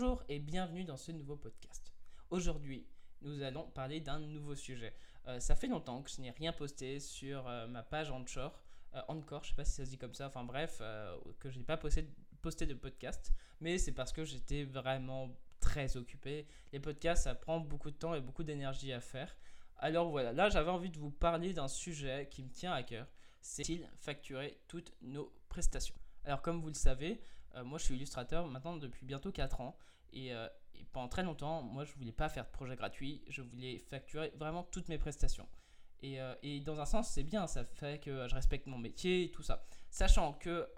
Bonjour et bienvenue dans ce nouveau podcast. Aujourd'hui, nous allons parler d'un nouveau sujet. Euh, ça fait longtemps que je n'ai rien posté sur euh, ma page Anchor, euh, Encore, je sais pas si ça se dit comme ça, enfin bref, que je n'ai pas posté, posté de podcast, mais c'est parce que j'étais vraiment très occupé. Les podcasts, ça prend beaucoup de temps et beaucoup d'énergie à faire. Alors voilà, là j'avais envie de vous parler d'un sujet qui me tient à cœur, c'est-il facturer toutes nos prestations? Alors comme vous le savez, euh, moi, je suis illustrateur maintenant depuis bientôt 4 ans. Euh, et, pendant très longtemps, moi, je voulais pas faire de projet gratuit. Je voulais facturer vraiment toutes mes prestations. Et, euh, dans un sens, c'est bien. Ça fait que je respecte mon métier et tout ça. Sachant que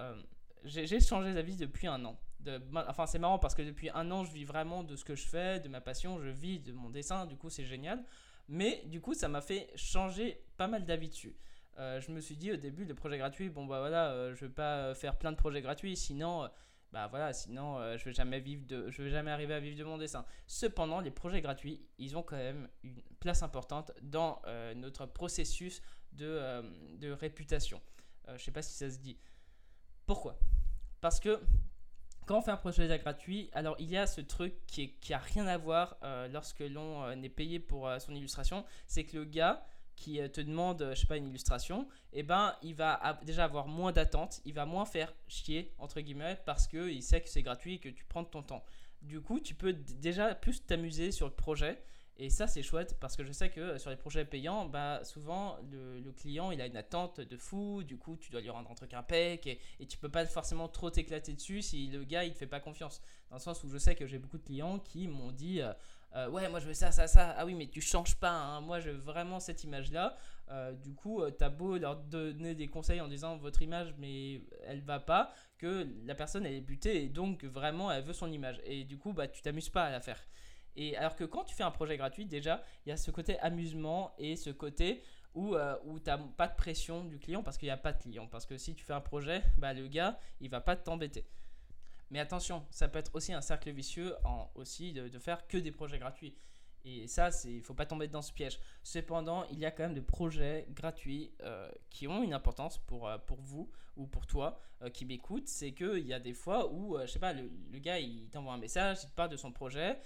j'ai changé d'avis depuis un an. De, enfin, c'est marrant parce que depuis un an, je vis vraiment de ce que je fais, de ma passion. Je vis de mon dessin. Du coup, c'est génial. Mais du coup, ça m'a fait changer pas mal d'avis dessus. Euh, je me suis dit au début, le projet gratuit, bon bah voilà, euh, je vais pas faire plein de projets gratuits, sinon, euh, bah voilà, sinon je vais jamais vivre de, je vais jamais arriver à vivre de mon dessin. Cependant, les projets gratuits, ils ont quand même une place importante dans notre processus de, de réputation. je sais pas si ça se dit. Pourquoi? Parce que quand on fait un projet gratuit, alors il y a ce truc qui, est, qui rien à voir lorsque l'on est payé pour son illustration, c'est que le gars qui euh, te demande, je sais pas, une illustration, eh ben, il va déjà avoir moins d'attente, il va moins faire chier, entre guillemets, parce qu'il sait que c'est gratuit et que tu prends ton temps. Du coup, tu peux déjà plus t'amuser sur le projet. Et ça, c'est chouette parce que je sais que sur les projets payants, bah, souvent le, client il a une attente de fou. Du coup, tu dois lui rendre un truc impec et, et tu peux pas forcément trop t'éclater dessus si le gars il te fait pas confiance. Dans le sens où je sais que j'ai beaucoup de clients qui m'ont dit euh, euh, ouais, moi je veux ça, ça, ça. Ah oui, mais tu changes pas. Hein. Moi, je veux vraiment cette image-là. Euh, du coup, tu as beau leur donner des conseils en disant votre image, mais elle va pas, que la personne elle est butée et donc vraiment elle veut son image. Et du coup, bah, tu t'amuses pas à la faire. Et alors que quand tu fais un projet gratuit, déjà, il y a ce côté amusement et ce côté où, euh, où tu pas de pression du client parce qu'il n'y a pas de client. Parce que si tu fais un projet, bah, le gars, il va pas t'embêter. Mais attention, ça peut être aussi un cercle vicieux en, aussi de, faire que des projets gratuits. Et ça, il ne faut pas tomber dans ce piège. Cependant, il y a quand même des projets gratuits euh, qui ont une importance pour, euh, pour vous ou pour toi euh, qui m'écoute. C'est qu'il y a des fois où, je sais pas, le, gars, il t'envoie un message, il te parle de son projet,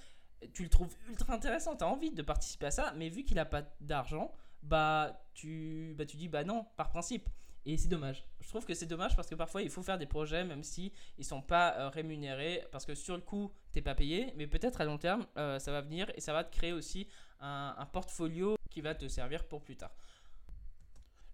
tu le trouves ultra intéressant, tu as envie de participer à ça, mais vu qu'il n'a pas d'argent, bah tu, bah tu dis bah non, par principe. Et c'est dommage. Je trouve que c'est dommage parce que parfois il faut faire des projets même si ils sont pas euh, rémunérés parce que sur le coup t'es pas payé, mais peut-être à long terme euh, ça va venir et ça va te créer aussi un, portfolio qui va te servir pour plus tard.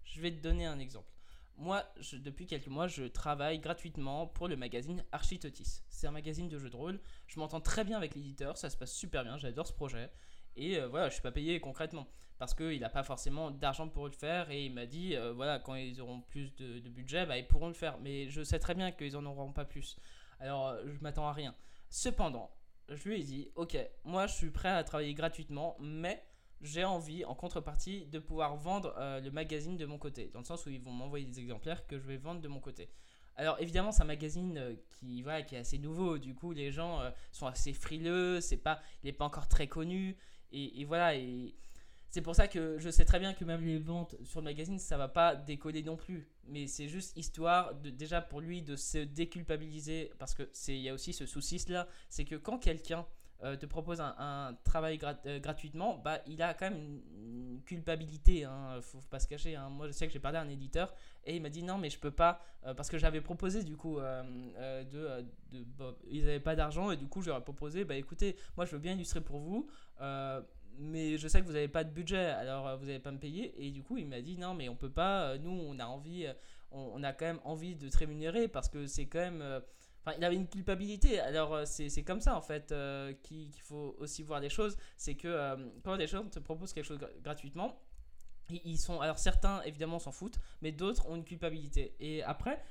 Je vais te donner un exemple. Moi, depuis quelques mois, je travaille gratuitement pour le magazine Architotis. C'est un magazine de jeux de rôle. Je m'entends très bien avec l'éditeur, ça se passe super bien, j'adore ce projet. Et euh, voilà, je suis pas payé concrètement parce qu'il n'a pas forcément d'argent pour le faire. Et il m'a dit, euh, voilà, quand ils auront plus de, budget, bah, ils pourront le faire. Mais je sais très bien qu'ils en auront pas plus. Alors, euh, je m'attends à rien. Cependant, je lui ai dit, ok, moi je suis prêt à travailler gratuitement, mais j'ai envie, en contrepartie, de pouvoir vendre le magazine de mon côté. Dans le sens où ils vont m'envoyer des exemplaires que je vais vendre de mon côté. Alors évidemment, c'est un magazine qui, voilà, qui est assez nouveau. Du coup, les gens sont assez frileux. C'est pas, il n'est pas encore très connu. Et, voilà, et c'est pour ça que je sais très bien que même les ventes sur le magazine, ça va pas décoller non plus. Mais c'est juste histoire déjà pour lui de se déculpabiliser, parce que il y a aussi ce souci là, c'est que quand quelqu'un euh, te propose un, travail euh, gratuitement, bah, il a quand même une, culpabilité, hein, faut, pas se cacher. Hein. Moi, je sais que j'ai parlé à un éditeur et il m'a dit non, mais je peux pas, euh, parce que j'avais proposé du coup, de, ils n'avaient pas d'argent et du coup, j'aurais proposé, bah écoutez, moi je veux bien illustrer pour vous. mais je sais que vous n'avez pas de budget, alors vous n'allez pas me payer. Et du coup, il m'a dit non, mais on peut pas. nous, on a envie, on, on, a quand même envie de te rémunérer parce que c'est quand même Il avait une culpabilité. Alors, euh, c'est comme ça, en fait, euh, qu'il faut aussi voir les choses. C'est que euh, quand des gens te proposent quelque chose gratuitement, ils sont. Alors, certains, évidemment, s'en foutent, mais d'autres ont une culpabilité. Et après,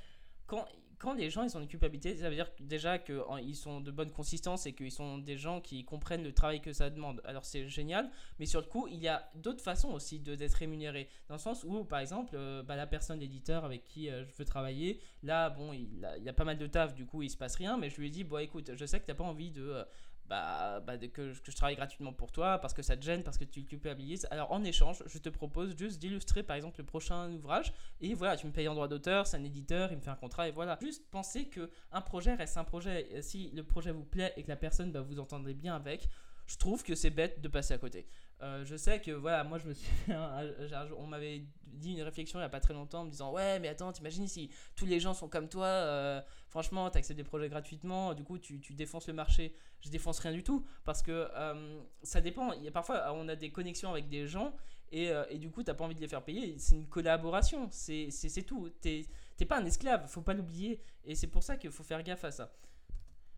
quand, quand les gens ils ont une culpabilité, ça veut dire déjà qu'ils sont de bonne consistance et qu'ils sont des gens qui comprennent le travail que ça demande. Alors c'est génial, mais sur le coup, il y a d'autres façons aussi d'être rémunéré. Dans le sens où, par exemple, euh, bah, la personne, l'éditeur avec qui euh, je veux travailler, là, bon, il, a, il a pas mal de taf, du coup, il se passe rien, mais je lui ai dit, bon, écoute, je sais que tu n'as pas envie de. Bah, bah que, je travaille gratuitement pour toi parce que ça te gêne, parce que tu culpabilises. Alors en échange, je te propose juste d'illustrer par exemple le prochain ouvrage et voilà, tu me payes en droit d'auteur, c'est un éditeur, il me fait un contrat et voilà. juste penser que un projet reste un projet. Si le projet vous plaît et que la personne bah, vous entendez bien avec, je trouve que c'est bête de passer à côté. Euh, je sais que voilà, moi je me suis, on m'avait dit une réflexion il n'y a pas très longtemps en me disant ouais mais attends t'imagines si tous les gens sont comme toi, euh, franchement t'acceptes des projets gratuitement, du coup tu, tu, défonces le marché. Je défonce rien du tout parce que euh, ça dépend. Parfois on a des connexions avec des gens et, et du coup t'as pas envie de les faire payer. C'est une collaboration, c'est tout. T'es pas un esclave, faut pas l'oublier et c'est pour ça qu'il faut faire gaffe à ça.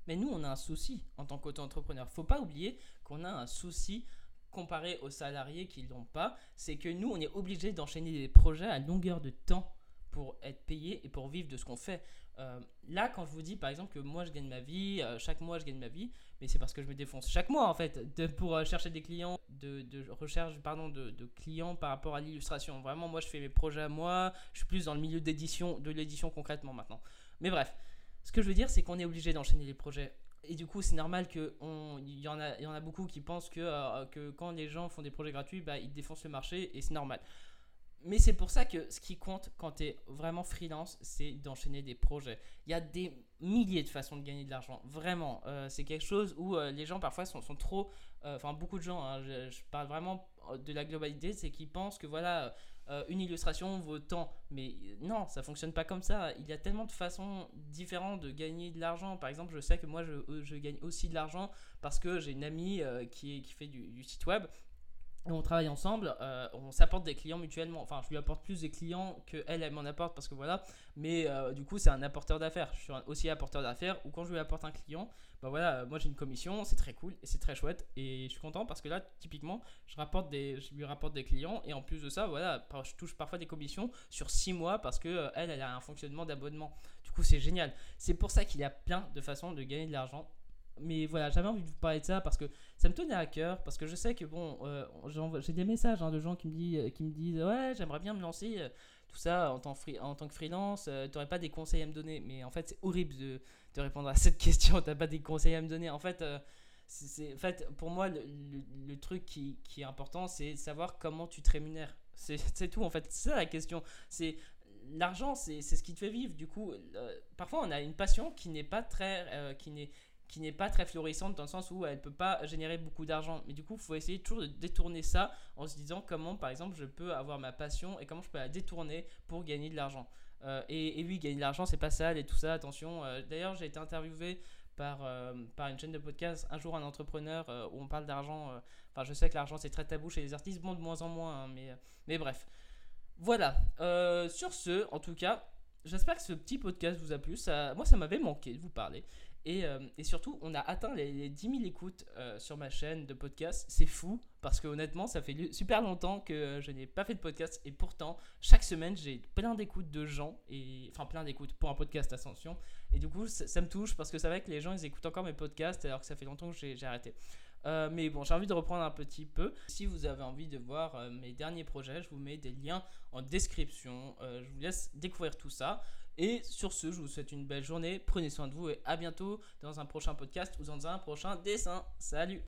Mais nous, on a un souci en tant qu'auto-entrepreneur. Faut pas oublier qu'on a un souci comparé aux salariés qui l'ont pas. C'est que nous, on est obligé d'enchaîner des projets à longueur de temps pour être payé et pour vivre de ce qu'on fait. Euh, là, quand je vous dis par exemple que moi je gagne ma vie, euh, chaque mois je gagne ma vie, mais c'est parce que je me défonce chaque mois en fait pour euh, chercher des clients, de, recherche pardon, de, clients par rapport à l'illustration. Vraiment, moi je fais mes projets à moi, je suis plus dans le milieu d'édition, de l'édition concrètement maintenant. Mais bref, ce que je veux dire, c'est qu'on est obligé d'enchaîner les projets. Et du coup, c'est normal qu'il y, en a, y en a beaucoup qui pensent que, que quand les gens font des projets gratuits, bah, ils défoncent le marché et c'est normal. Mais c'est pour ça que ce qui compte quand tu es vraiment freelance, c'est d'enchaîner des projets. Il y a des milliers de façons de gagner de l'argent. Vraiment. Euh, c'est quelque chose où euh, les gens parfois sont, trop... Enfin, beaucoup de gens, hein, je, parle vraiment de la globalité, c'est qu'ils pensent que voilà, euh, une illustration vaut tant. Mais non, ça fonctionne pas comme ça. Il y a tellement de façons différentes de gagner de l'argent. Par exemple, je sais que moi, je, euh, gagne aussi de l'argent parce que j'ai une amie euh, qui, fait du, site web on travaille ensemble, euh, on s'apporte des clients mutuellement. Enfin, je lui apporte plus des clients que elle, m'en apporte parce que voilà. Mais euh, du coup, c'est un apporteur d'affaires. Je suis aussi apporteur d'affaires ou quand je lui apporte un client, bah voilà, moi j'ai une commission, c'est très cool et c'est très chouette et je suis content parce que là, typiquement, je lui rapporte des clients et en plus de ça, voilà, je touche parfois des commissions sur 6 mois parce que euh, elle a un fonctionnement d'abonnement. Du coup, c'est génial. C'est pour ça qu'il y a plein de façons de gagner de l'argent mais voilà, j'avais envie de vous parler de ça parce que ça me tenait à cœur. Parce que je sais que, bon, euh, j'ai des messages hein, de gens qui me, disent, euh, qui me disent Ouais, j'aimerais bien me lancer, euh, tout ça en tant, en tant que freelance. tu n'aurais pas des conseils à me donner Mais en fait, c'est horrible de, de, répondre à cette question. Tu pas des conseils à me donner. En fait, en fait pour moi, le, le, truc qui, qui, est important, c'est savoir comment tu te rémunères. C'est tout, en fait. C'est ça la question. C'est l'argent, c'est ce qui te fait vivre. Du coup, parfois, on a une passion qui n'est pas très. qui n'est qui n'est pas très florissante dans le sens où elle ne peut pas générer beaucoup d'argent. Mais du coup, il faut essayer toujours de détourner ça en se disant comment, par exemple, je peux avoir ma passion et comment je peux la détourner pour gagner de l'argent. Euh, et, oui, gagner de l'argent, c'est pas sale et tout ça, attention. Euh, d'ailleurs, j'ai été interviewé par, euh, par une chaîne de podcast, un jour un entrepreneur, où on parle d'argent. Enfin, je sais que l'argent, c'est très tabou chez les artistes, bon, de moins en moins, hein, mais, mais bref. Voilà. sur ce, en tout cas, j'espère que ce petit podcast vous a plu. Ça, moi, ça m'avait manqué de vous parler. Euh, et, surtout, on a atteint les, 10 000 écoutes euh, sur ma chaîne de podcast. C'est fou parce que honnêtement, ça fait super longtemps que je n'ai pas fait de podcast et pourtant, chaque semaine, j'ai plein d'écoutes de gens et enfin plein d'écoutes pour un podcast Ascension. Et du coup, ça, me touche parce que c'est vrai que les gens ils écoutent encore mes podcasts alors que ça fait longtemps que j'ai arrêté. Euh, mais bon, j'ai envie de reprendre un petit peu. Si vous avez envie de voir mes derniers projets, je vous mets des liens en description. je vous laisse découvrir tout ça. Et sur ce, je vous souhaite une belle journée. Prenez soin de vous et à bientôt dans un prochain podcast ou dans un prochain dessin. Salut